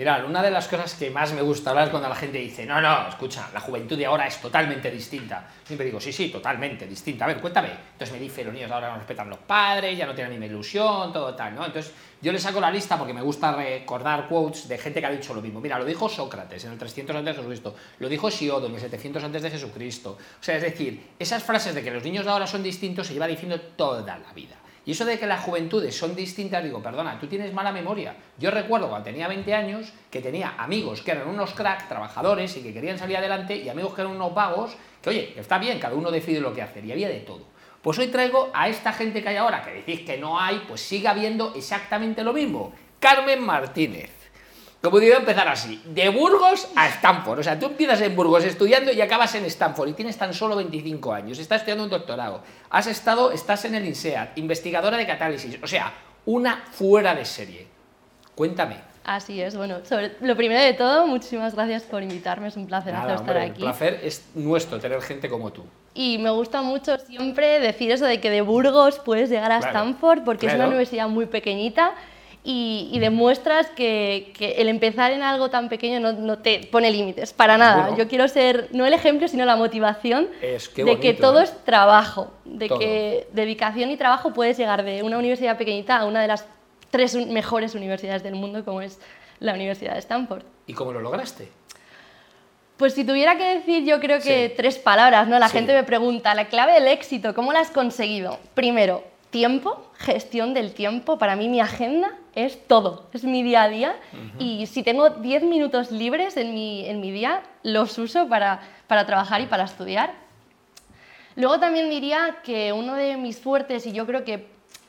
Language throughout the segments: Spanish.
Mira, una de las cosas que más me gusta hablar es cuando la gente dice, no, no, escucha, la juventud de ahora es totalmente distinta. Siempre digo, sí, sí, totalmente distinta. A ver, cuéntame. Entonces me dice, los niños ahora no respetan los padres, ya no tienen ni ilusión, todo tal, ¿no? Entonces yo le saco la lista porque me gusta recordar quotes de gente que ha dicho lo mismo. Mira, lo dijo Sócrates en el 300 antes de Jesucristo, lo dijo Siodo en el 700 antes de Jesucristo. O sea, es decir, esas frases de que los niños de ahora son distintos se lleva diciendo toda la vida. Y eso de que las juventudes son distintas, digo, perdona, tú tienes mala memoria. Yo recuerdo cuando tenía 20 años que tenía amigos que eran unos crack, trabajadores y que querían salir adelante, y amigos que eran unos vagos, que oye, está bien, cada uno decide lo que hacer, y había de todo. Pues hoy traigo a esta gente que hay ahora, que decís que no hay, pues sigue habiendo exactamente lo mismo. Carmen Martínez. Como digo, empezar así, de Burgos a Stanford. O sea, tú empiezas en Burgos estudiando y acabas en Stanford y tienes tan solo 25 años, estás estudiando un doctorado, has estado, estás en el INSEAD, investigadora de catálisis, o sea, una fuera de serie. Cuéntame. Así es, bueno, lo primero de todo, muchísimas gracias por invitarme, es un placer estar aquí. El placer es nuestro tener gente como tú. Y me gusta mucho siempre decir eso de que de Burgos puedes llegar a Stanford porque es una universidad muy pequeñita y, demuestras que, el empezar en algo tan pequeño no, te pone límites, para nada. Yo quiero ser no el ejemplo, sino la motivación de que todo ¿eh? es trabajo, de que dedicación y trabajo puedes llegar de una universidad pequeñita a una de las tres mejores universidades del mundo, como es la Universidad de Stanford. ¿Y cómo lo lograste? Pues si tuviera que decir, yo creo que tres palabras, ¿no? La gente me pregunta, la clave del éxito, ¿cómo la has conseguido? Primero, tiempo, gestión del tiempo. Para mí mi agenda es todo, es mi día a día y si tengo 10 minutos libres en mi, en mi día, los uso para, para trabajar y para estudiar. Luego también diría que uno de mis fuertes, y yo creo que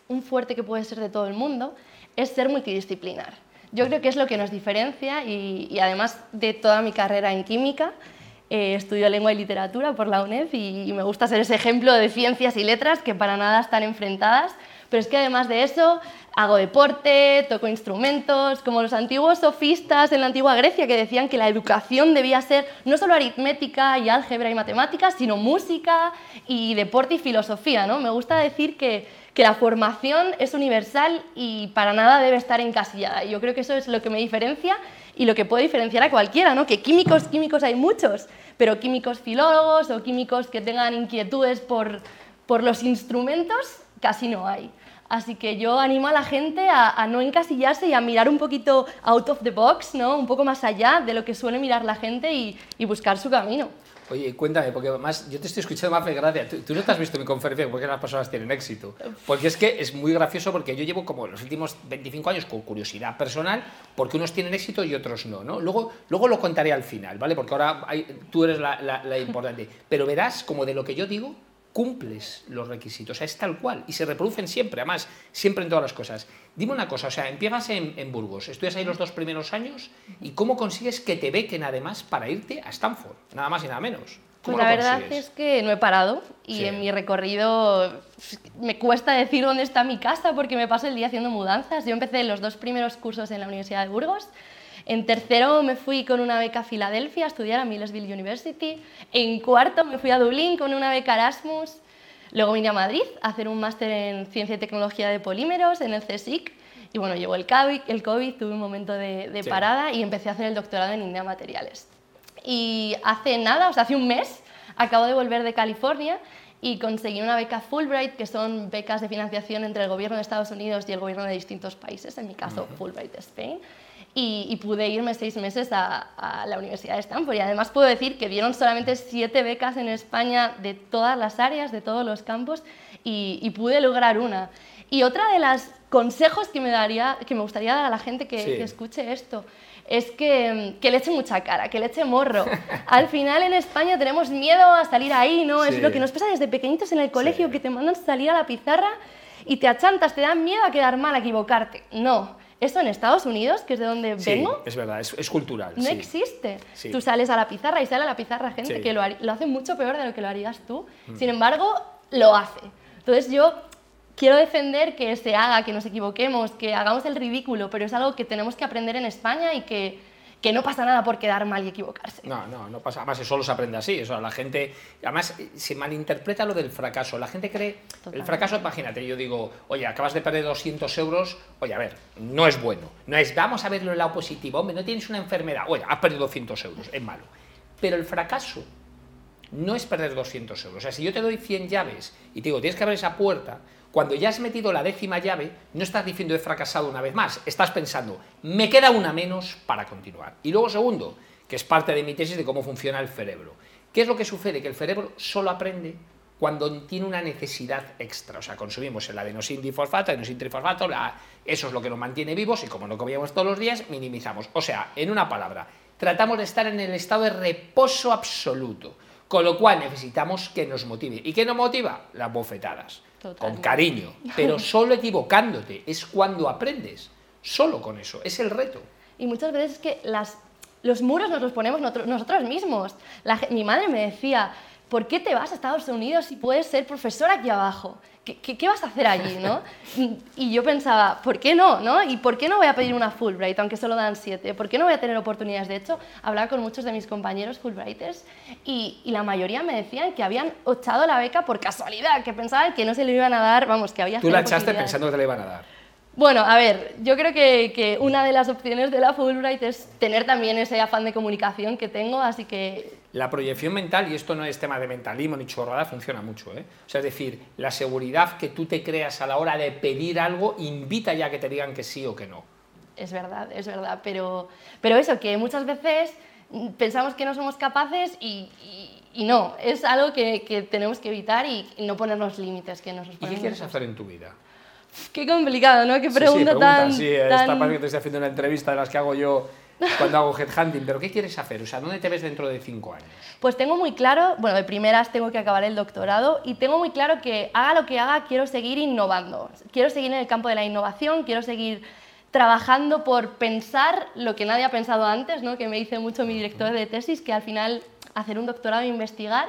un fuerte que puede ser de todo el mundo, es ser multidisciplinar. Yo creo que es lo que nos diferencia y, y además de toda mi carrera en química, eh, estudio lengua y literatura por la UNED y, me gusta ser ese ejemplo de ciencias y letras que para nada están enfrentadas, pero es que además de eso hago deporte, toco instrumentos, como los antiguos sofistas en la antigua Grecia que decían que la educación debía ser no solo aritmética y álgebra y matemáticas, sino música y deporte y filosofía. ¿no? Me gusta decir que, que la formación es universal y para nada debe estar encasillada. Yo creo que eso es lo que me diferencia y lo que puede diferenciar a cualquiera, ¿no? que químicos, químicos hay muchos, pero químicos filólogos o químicos que tengan inquietudes por, por los instrumentos, casi no hay. Así que yo animo a la gente a, no encasillarse y a mirar un poquito out of the box, ¿no? un poco más allá de lo que suele mirar la gente y, y buscar su camino. Oye, cuéntame, porque más yo te estoy escuchando más de gracia. ¿Tú, no te has visto mi conferencia porque las personas tienen éxito. Porque es que es muy gracioso porque yo llevo como los últimos 25 años con curiosidad personal porque unos tienen éxito y otros no. ¿no? Luego, luego lo contaré al final, ¿vale? Porque ahora tú eres la, la importante. Pero verás como de lo que yo digo cumples los requisitos, o sea, es tal cual, y se reproducen siempre, además, siempre en todas las cosas. Dime una cosa, o sea, empiezas en, Burgos, estudias ahí los dos primeros años, ¿y cómo consigues que te bequen además para irte a Stanford? Nada más y nada menos. Pues la verdad es que no he parado y en mi recorrido me cuesta decir dónde está mi casa porque me paso el día haciendo mudanzas. Yo empecé los dos primeros cursos en la Universidad de Burgos en tercero me fui con una beca a Filadelfia a estudiar a Millersville University. En cuarto me fui a Dublín con una beca Erasmus. Luego vine a Madrid a hacer un máster en Ciencia y Tecnología de Polímeros en el CSIC. Y bueno, llegó el COVID, el COVID tuve un momento de, parada y empecé a hacer el doctorado en INEA Materiales. Y hace nada, o sea, hace un mes, acabo de volver de California y conseguí una beca Fulbright, que son becas de financiación entre el gobierno de Estados Unidos y el gobierno de distintos países, en mi caso Fulbright de Spain y, pude irme seis meses a, la Universidad de Stanford. Y además puedo decir que dieron solamente siete becas en España de todas las áreas, de todos los campos, y, pude lograr una. Y otra de los consejos que me, daría, que me gustaría dar a la gente que, escuche esto es que, que, le eche mucha cara, que le eche morro. Al final en España tenemos miedo a salir ahí, ¿no? Es lo que nos pasa desde pequeñitos en el colegio, que te mandan salir a la pizarra y te achantas, te dan miedo a quedar mal, a equivocarte. No, esto en Estados Unidos, que es de donde sí, vengo, es verdad, es, cultural. No existe. Tú sales a la pizarra y sale a la pizarra gente que lo, lo, hace mucho peor de lo que lo harías tú. Mm. Sin embargo, lo hace. Entonces yo quiero defender que se haga, que nos equivoquemos, que hagamos el ridículo, pero es algo que tenemos que aprender en España y que, que no pasa nada por quedar mal y equivocarse. No, no, no pasa. Además, eso solo se aprende así. Eso, la gente. Además, se malinterpreta lo del fracaso. La gente cree. El fracaso, imagínate, yo digo, oye, acabas de perder 200 euros. Oye, a ver, no es bueno. No es, vamos a verlo en lado positivo. Hombre, no tienes una enfermedad. Oye, has perdido 200 euros. Es malo. Pero el fracaso no es perder 200 euros. O sea, si yo te doy 100 llaves y te digo, tienes que abrir esa puerta, cuando ya has metido la décima llave, no estás diciendo he fracasado una vez más, estás pensando, me queda una menos para continuar. Y luego segundo, que es parte de mi tesis de cómo funciona el cerebro. ¿Qué es lo que sucede? Que el cerebro solo aprende cuando tiene una necesidad extra. O sea, consumimos el adenosin difosfato, adenosin trifosfato, eso es lo que nos mantiene vivos y como no comíamos todos los días, minimizamos. O sea, en una palabra, tratamos de estar en el estado de reposo absoluto. Con lo cual necesitamos que nos motive. ¿Y qué nos motiva? Las bofetadas. Con cariño. Pero solo equivocándote. Es cuando aprendes. Solo con eso. Es el reto. Y muchas veces es que las, los muros nos los ponemos nosotros mismos. mi madre me decía, ¿por qué te vas a Estados Unidos si puedes ser profesora aquí abajo? ¿Qué, vas a hacer allí? ¿no? Y yo pensaba, ¿por qué no? ¿no? ¿Y por qué no voy a pedir una Fulbright, aunque solo dan siete? ¿Por qué no voy a tener oportunidades? De hecho, hablaba con muchos de mis compañeros Fulbrighters y, y la mayoría me decían que habían echado la beca por casualidad, que pensaban que no se le iban a dar, vamos, que había... Tú la echaste pensando que te la iban a dar. Bueno, a ver, yo creo que, que, una de las opciones de la Fulbright es tener también ese afán de comunicación que tengo, así que... La proyección mental, y esto no es tema de mentalismo ni chorrada, funciona mucho. ¿eh? O sea, es decir, la seguridad que tú te creas a la hora de pedir algo invita ya a que te digan que sí o que no. Es verdad, es verdad, pero, pero eso, que muchas veces pensamos que no somos capaces y, y, no, es algo que, que, tenemos que evitar y, no ponernos límites que nos ¿Y qué quieres hacer en tu vida? Qué complicado, ¿no? Qué pregunta, sí, tan... Sí, esta parte que te estoy haciendo una entrevista de las que hago yo cuando hago headhunting, pero ¿qué quieres hacer? O sea, ¿dónde te ves dentro de cinco años? Pues tengo muy claro, bueno, de primeras tengo que acabar el doctorado y tengo muy claro que haga lo que haga, quiero seguir innovando. Quiero seguir en el campo de la innovación, quiero seguir trabajando por pensar lo que nadie ha pensado antes, ¿no? que me dice mucho mi director de tesis, que al final hacer un doctorado e investigar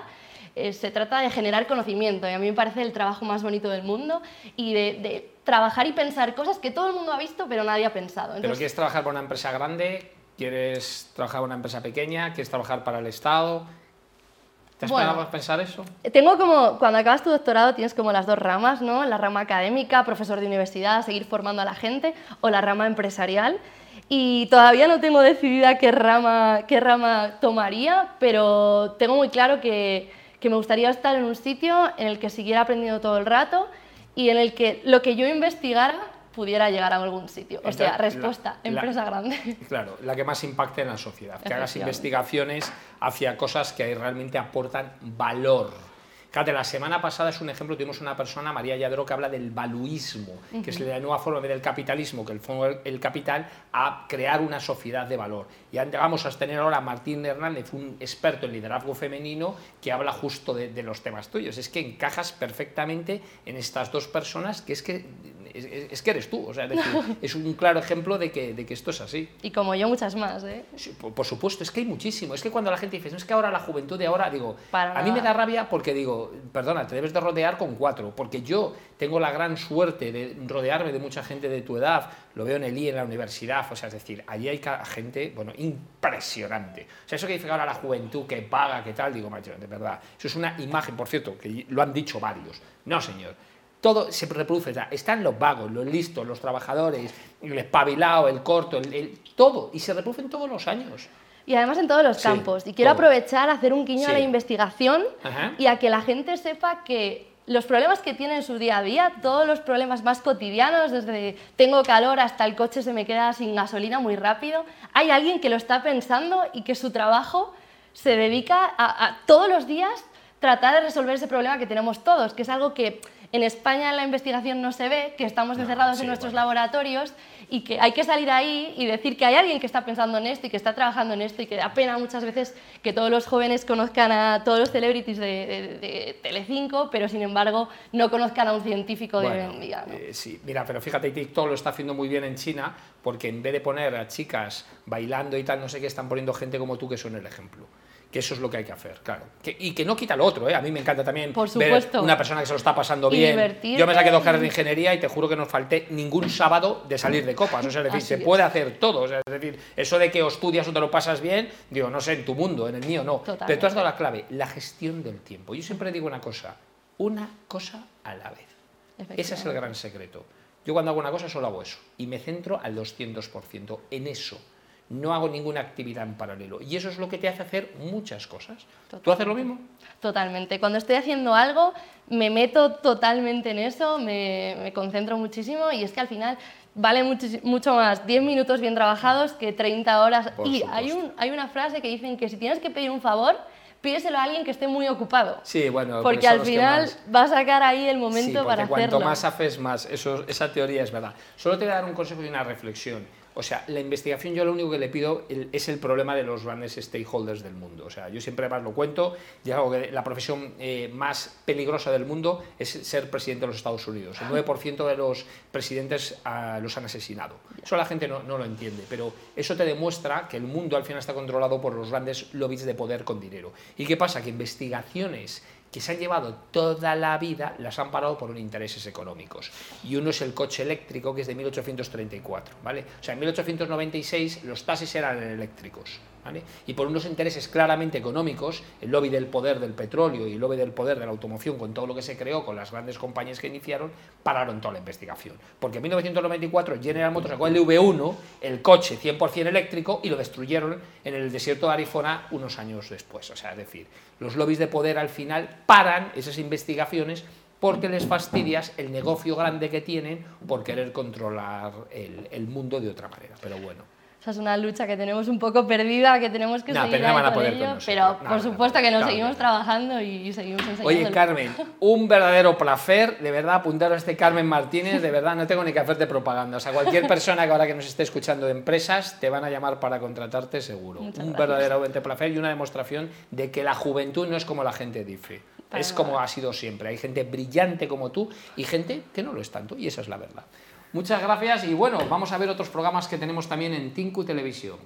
eh, se trata de generar conocimiento y a mí me parece el trabajo más bonito del mundo y de, trabajar y pensar cosas que todo el mundo ha visto pero nadie ha pensado. ¿Pero quieres trabajar para una empresa grande? ¿Quieres trabajar para una empresa pequeña? ¿Quieres trabajar para el Estado? ¿Te has bueno, pensar eso? Tengo como, cuando acabas tu doctorado tienes como las dos ramas, ¿no? La rama académica, profesor de universidad, seguir formando a la gente, o la rama empresarial. Y todavía no tengo decidida qué rama, qué rama tomaría, pero tengo muy claro que, que me gustaría estar en un sitio en el que siguiera aprendiendo todo el rato y en el que lo que yo investigara pudiera llegar a algún sitio. O sea, respuesta, empresa grande. Claro, la que más impacte en la sociedad, que hagas investigaciones hacia cosas que realmente aportan valor La semana pasada es un ejemplo, tuvimos una persona, María Yadro, que habla del valuismo, que es la nueva forma del capitalismo, que el, el capital, a crear una sociedad de valor. Y vamos a tener ahora a Martín Hernández, un experto en liderazgo femenino, que habla justo de, de los temas tuyos. Es que encajas perfectamente en estas dos personas, que es que es, que eres tú, o sea, es, un claro ejemplo de que, de que, esto es así. Y como yo, muchas más, ¿eh? por, supuesto, es que hay muchísimo. Es que cuando la gente dice, no es que ahora la juventud de ahora, digo, a mí me da rabia porque digo, perdona, te debes de rodear con cuatro, porque yo tengo la gran suerte de rodearme de mucha gente de tu edad, lo veo en el I, en la universidad, o sea, es decir, allí hay gente, bueno, impresionante. O sea, eso que dice ahora la juventud que paga, que tal, digo, macho, de verdad, eso es una imagen, por cierto, que lo han dicho varios. No, señor todo se reproduce. están los vagos, los listos, los trabajadores, el espabilado, el corto, el, todo. Y se reproducen todos los años. Y además en todos los campos. Y quiero aprovechar a hacer un guiño a la investigación y a que la gente sepa que los problemas que tiene en su día a día, todos los problemas más cotidianos, desde tengo calor hasta el coche se me queda sin gasolina muy rápido, hay alguien que lo está pensando y que su trabajo se dedica a, a todos los días tratar de resolver ese problema que tenemos todos, que es algo que en España la investigación no se ve, que estamos encerrados en nuestros laboratorios y que hay que salir ahí y decir que hay alguien que está pensando en esto y que está trabajando en esto y que da pena muchas veces que todos los jóvenes conozcan a todos los celebrities de, Telecinco, pero sin embargo no conozcan a un científico de hoy eh, sí, mira, pero fíjate, TikTok lo está haciendo muy bien en China porque en vez de poner a chicas bailando y tal, no sé qué, están poniendo gente como tú que son el ejemplo que eso es lo que hay que hacer, claro. y que no quita lo otro, ¿eh? A mí me encanta también Por ver una persona que se lo está pasando Y bien. divertirte Yo me saqué dos carreras de ingeniería y te juro que no falté ningún sábado de salir de copas. O sea, es decir, Así se es. puede hacer todo. O sea, es decir, eso de que o estudias o te lo pasas bien, digo, no sé, en tu mundo, en el mío no. Pero tú has dado la clave, la gestión del tiempo. Yo siempre digo una cosa, una cosa a la vez. Ese es el gran secreto. Yo cuando hago una cosa solo hago eso y me centro al 200% en eso. No hago ninguna actividad en paralelo. Y eso es lo que te hace hacer muchas cosas. ¿Tú haces lo mismo? Totalmente. Cuando estoy haciendo algo, me meto totalmente en eso, me, me concentro muchísimo y es que al final vale mucho más 10 minutos bien trabajados que 30 horas. Por y supuesto. hay, un, hay una frase que dicen que si tienes que pedir un favor, pídeselo a alguien que esté muy ocupado. Sí, bueno. Porque al final más- va a sacar ahí el momento para cuanto hacerlo. más haces, más. Eso, esa teoría es verdad. Solo te voy a dar un consejo y una reflexión. O sea, la investigación yo lo único que le pido es el problema de los grandes stakeholders del mundo. O sea, yo siempre más lo cuento, y algo que la profesión eh, más peligrosa del mundo es ser presidente de los Estados Unidos. El 9% de los presidentes ah, los han asesinado. Eso la gente no, no lo entiende, pero eso te demuestra que el mundo al final está controlado por los grandes lobbies de poder con dinero. ¿Y qué pasa? Que investigaciones que se han llevado toda la vida las han parado por intereses económicos. Y uno es el coche eléctrico, que es de 1834, ¿vale? O sea, en 1896 los taxis eran eléctricos, Y por unos intereses claramente económicos, el lobby del poder del petróleo y el lobby del poder de la automoción, con todo lo que se creó, con las grandes compañías que iniciaron, pararon toda la investigación. Porque en 1994 General Motors sacó el V1, el coche 100% eléctrico, y lo destruyeron en el desierto de Arizona unos años después. O sea, es decir, los lobbies de poder al final paran esas investigaciones porque les fastidias el negocio grande que tienen por querer controlar el mundo de otra manera. Pero bueno. Esa es una lucha que tenemos un poco perdida, que tenemos que No, seguir pero no van a poder ello, con pero No, por supuesto que nos Claro seguimos trabajando y, seguimos enseñando. Oye, Carmen, un verdadero placer, de verdad, apuntar a este Carmen Martínez, de verdad, no tengo ni que hacerte propaganda. O sea, cualquier persona que ahora que nos esté escuchando de empresas, te van a llamar para contratarte seguro. Muchas un verdaderamente placer y una demostración de que la juventud no es como la gente dice. Para es nada. como ha sido siempre. Hay gente brillante como tú y gente que no lo es tanto, y esa es la verdad. Muchas gracias y bueno, vamos a ver otros programas que tenemos también en Tinku Televisión.